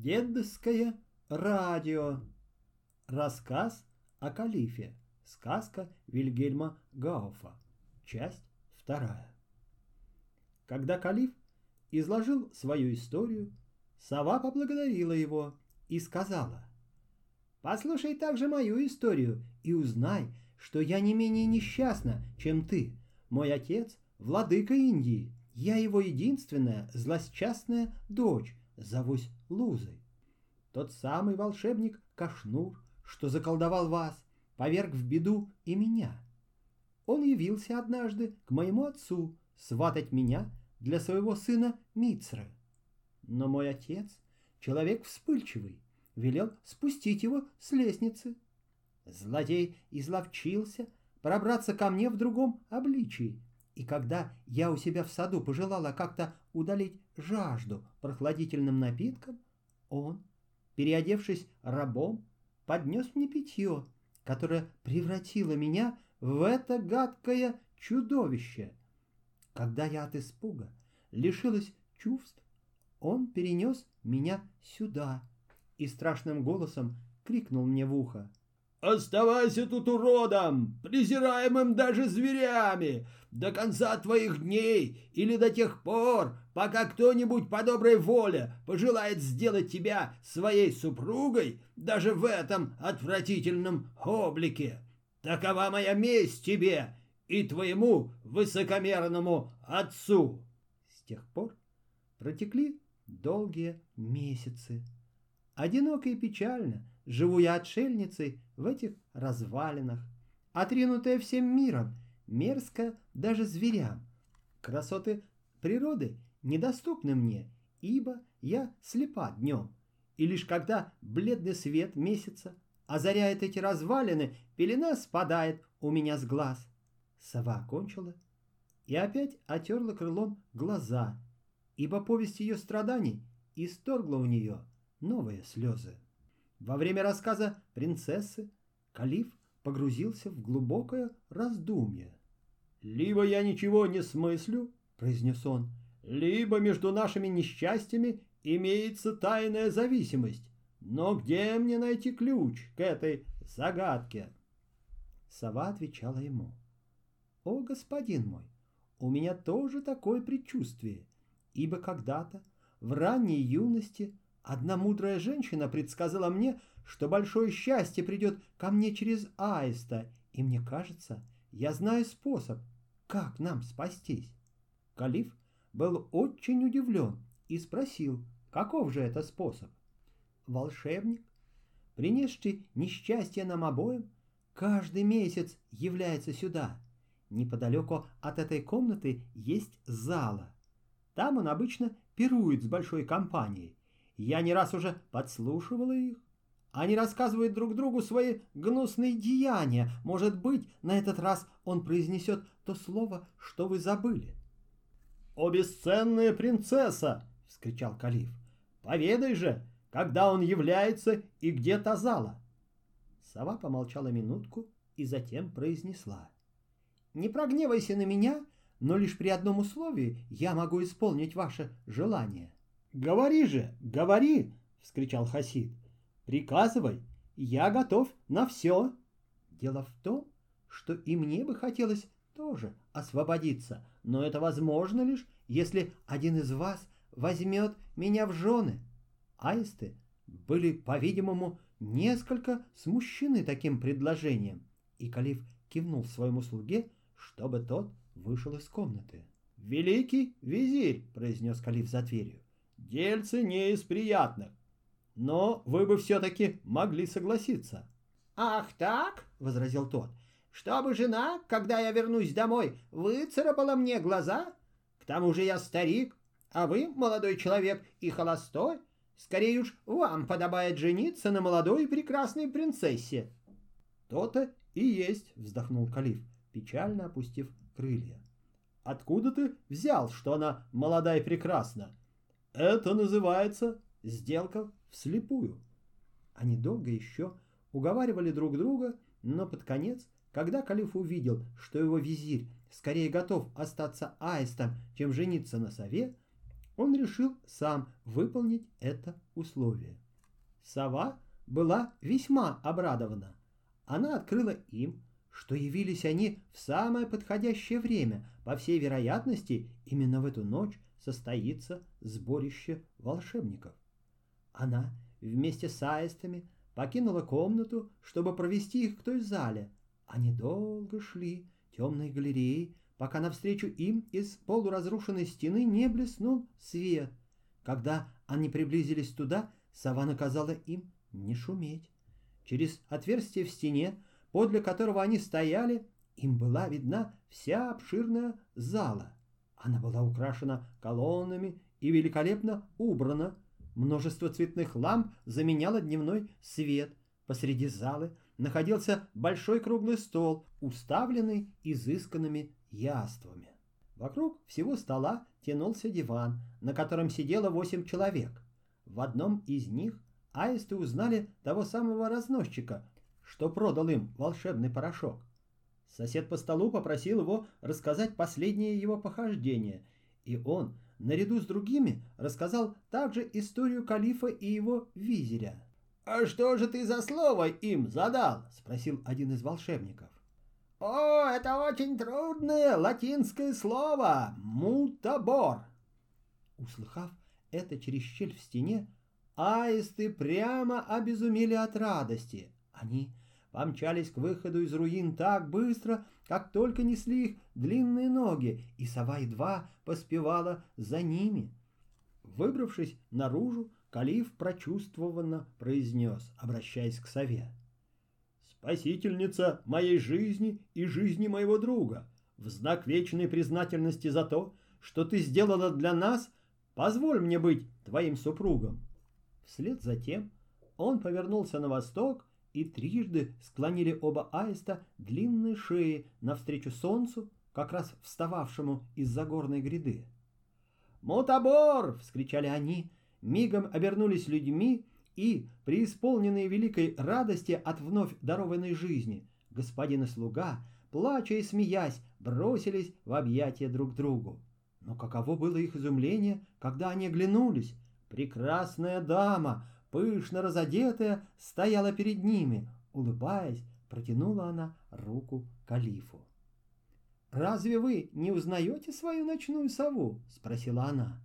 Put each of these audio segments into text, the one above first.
Дедовское радио. Рассказ о калифе. Сказка Вильгельма Гауфа. Часть вторая. Когда калиф изложил свою историю, сова поблагодарила его и сказала, «Послушай также мою историю и узнай, что я не менее несчастна, чем ты. Мой отец — владыка Индии, я его единственная злосчастная дочь, зовусь Лузой. Тот самый волшебник Кашнур, что заколдовал вас, поверг в беду и меня. Он явился однажды к моему отцу сватать меня для своего сына Мицры. Но мой отец, человек вспыльчивый, велел спустить его с лестницы. Злодей изловчился пробраться ко мне в другом обличии, и когда я у себя в саду пожелала как-то удалить жажду прохладительным напитком, он, переодевшись рабом, поднес мне питье, которое превратило меня в это гадкое чудовище. Когда я от испуга лишилась чувств, он перенес меня сюда и страшным голосом крикнул мне в ухо. Оставайся тут уродом, презираемым даже зверями, до конца твоих дней или до тех пор, пока кто-нибудь по доброй воле пожелает сделать тебя своей супругой даже в этом отвратительном облике. Такова моя месть тебе и твоему высокомерному отцу. С тех пор протекли долгие месяцы. Одиноко и печально живу я отшельницей в этих развалинах, отринутая всем миром, мерзко даже зверям. Красоты природы недоступны мне, ибо я слепа днем, и лишь когда бледный свет месяца озаряет эти развалины, пелена спадает у меня с глаз. Сова кончила и опять отерла крылом глаза, ибо повесть ее страданий исторгла у нее – новые слезы. Во время рассказа принцессы Калиф погрузился в глубокое раздумье. «Либо я ничего не смыслю», — произнес он, — «либо между нашими несчастьями имеется тайная зависимость. Но где мне найти ключ к этой загадке?» Сова отвечала ему. «О, господин мой, у меня тоже такое предчувствие, ибо когда-то в ранней юности Одна мудрая женщина предсказала мне, что большое счастье придет ко мне через аиста, и мне кажется, я знаю способ, как нам спастись. Калиф был очень удивлен и спросил, каков же это способ. Волшебник, принесший несчастье нам обоим, каждый месяц является сюда. Неподалеку от этой комнаты есть зала. Там он обычно пирует с большой компанией. Я не раз уже подслушивала их. Они рассказывают друг другу свои гнусные деяния. Может быть, на этот раз он произнесет то слово, что вы забыли. «О, бесценная принцесса!» — вскричал Калиф. «Поведай же, когда он является и где Тазала!» Сова помолчала минутку и затем произнесла. «Не прогневайся на меня, но лишь при одном условии я могу исполнить ваше желание». «Говори же, говори!» — вскричал Хасид. «Приказывай, я готов на все!» Дело в том, что и мне бы хотелось тоже освободиться, но это возможно лишь, если один из вас возьмет меня в жены. Аисты были, по-видимому, несколько смущены таким предложением, и Калиф кивнул своему слуге, чтобы тот вышел из комнаты. «Великий визирь!» — произнес Калиф за дверью. Дельцы не из приятных. Но вы бы все-таки могли согласиться. «Ах так?» — возразил тот. «Чтобы жена, когда я вернусь домой, выцарапала мне глаза? К тому же я старик, а вы, молодой человек и холостой, скорее уж вам подобает жениться на молодой и прекрасной принцессе». «То-то и есть», — вздохнул Калиф, печально опустив крылья. «Откуда ты взял, что она молода и прекрасна? Это называется сделка вслепую. Они долго еще уговаривали друг друга, но под конец, когда Калиф увидел, что его визирь скорее готов остаться аистом, чем жениться на сове, он решил сам выполнить это условие. Сова была весьма обрадована. Она открыла им, что явились они в самое подходящее время. По всей вероятности, именно в эту ночь состоится сборище волшебников. Она вместе с аистами покинула комнату, чтобы провести их к той зале. Они долго шли темной галереей, пока навстречу им из полуразрушенной стены не блеснул свет. Когда они приблизились туда, сова наказала им не шуметь. Через отверстие в стене, подле которого они стояли, им была видна вся обширная зала. Она была украшена колоннами и великолепно убрана. Множество цветных ламп заменяло дневной свет. Посреди залы находился большой круглый стол, уставленный изысканными яствами. Вокруг всего стола тянулся диван, на котором сидело восемь человек. В одном из них аисты узнали того самого разносчика, что продал им волшебный порошок. Сосед по столу попросил его рассказать последнее его похождение, и он, наряду с другими, рассказал также историю калифа и его визиря. «А что же ты за слово им задал?» — спросил один из волшебников. «О, это очень трудное латинское слово! Мутабор!» Услыхав это через щель в стене, аисты прямо обезумели от радости. Они помчались к выходу из руин так быстро, как только несли их длинные ноги, и сова едва поспевала за ними. Выбравшись наружу, Калиф прочувствованно произнес, обращаясь к сове. «Спасительница моей жизни и жизни моего друга, в знак вечной признательности за то, что ты сделала для нас, позволь мне быть твоим супругом». Вслед за тем он повернулся на восток и трижды склонили оба аиста длинные шеи навстречу солнцу, как раз встававшему из-за горной гряды. «Мутабор!» — вскричали они, мигом обернулись людьми и, преисполненные великой радости от вновь дарованной жизни, господин и слуга, плача и смеясь, бросились в объятия друг другу. Но каково было их изумление, когда они оглянулись. Прекрасная дама, пышно разодетая, стояла перед ними. Улыбаясь, протянула она руку калифу. «Разве вы не узнаете свою ночную сову?» — спросила она.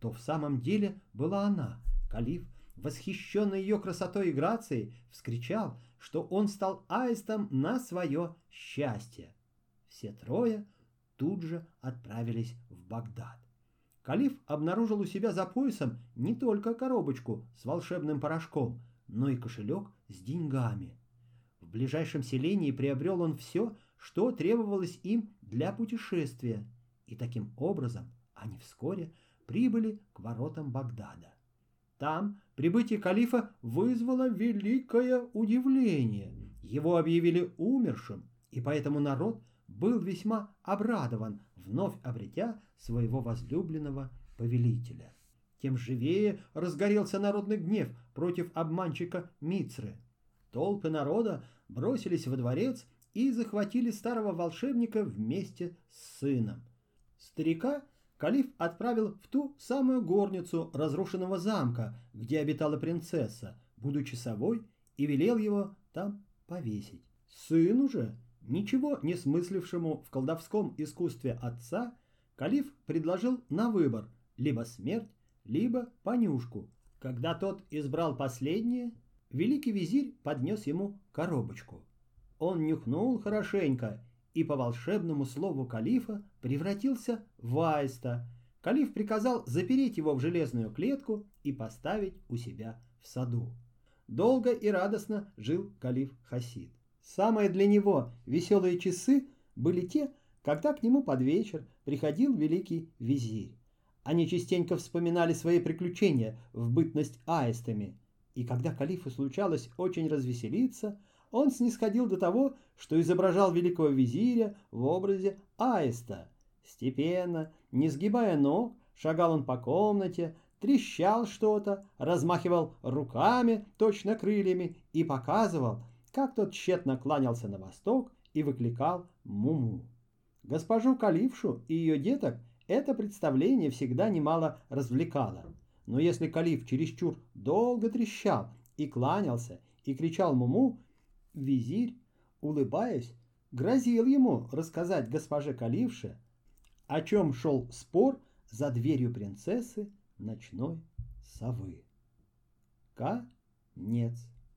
То в самом деле была она. Калиф, восхищенный ее красотой и грацией, вскричал, что он стал аистом на свое счастье. Все трое тут же отправились в Багдад. Калиф обнаружил у себя за поясом не только коробочку с волшебным порошком, но и кошелек с деньгами. В ближайшем селении приобрел он все, что требовалось им для путешествия, и таким образом они вскоре прибыли к воротам Багдада. Там прибытие калифа вызвало великое удивление. Его объявили умершим, и поэтому народ был весьма обрадован, вновь обретя своего возлюбленного повелителя. Тем живее разгорелся народный гнев против обманщика Мицры. Толпы народа бросились во дворец и захватили старого волшебника вместе с сыном. Старика Калиф отправил в ту самую горницу разрушенного замка, где обитала принцесса, будучи совой, и велел его там повесить. Сыну же Ничего не смыслившему в колдовском искусстве отца, Калиф предложил на выбор либо смерть, либо понюшку. Когда тот избрал последнее, великий визирь поднес ему коробочку. Он нюхнул хорошенько и по волшебному слову калифа превратился в аиста. Калиф приказал запереть его в железную клетку и поставить у себя в саду. Долго и радостно жил калиф Хасид. Самые для него веселые часы были те, когда к нему под вечер приходил великий визирь. Они частенько вспоминали свои приключения в бытность аистами, и когда калифу случалось очень развеселиться, он снисходил до того, что изображал великого визиря в образе аиста. Степенно, не сгибая ног, шагал он по комнате, трещал что-то, размахивал руками, точно крыльями, и показывал, как тот тщетно кланялся на восток и выкликал Муму. Госпожу Калившу и ее деток Это представление всегда немало развлекало. Но если калиф чересчур долго трещал и кланялся, и кричал Муму, визирь, улыбаясь, грозил ему рассказать госпоже Калифше, о чем шел спор за дверью принцессы ночной совы. Конец.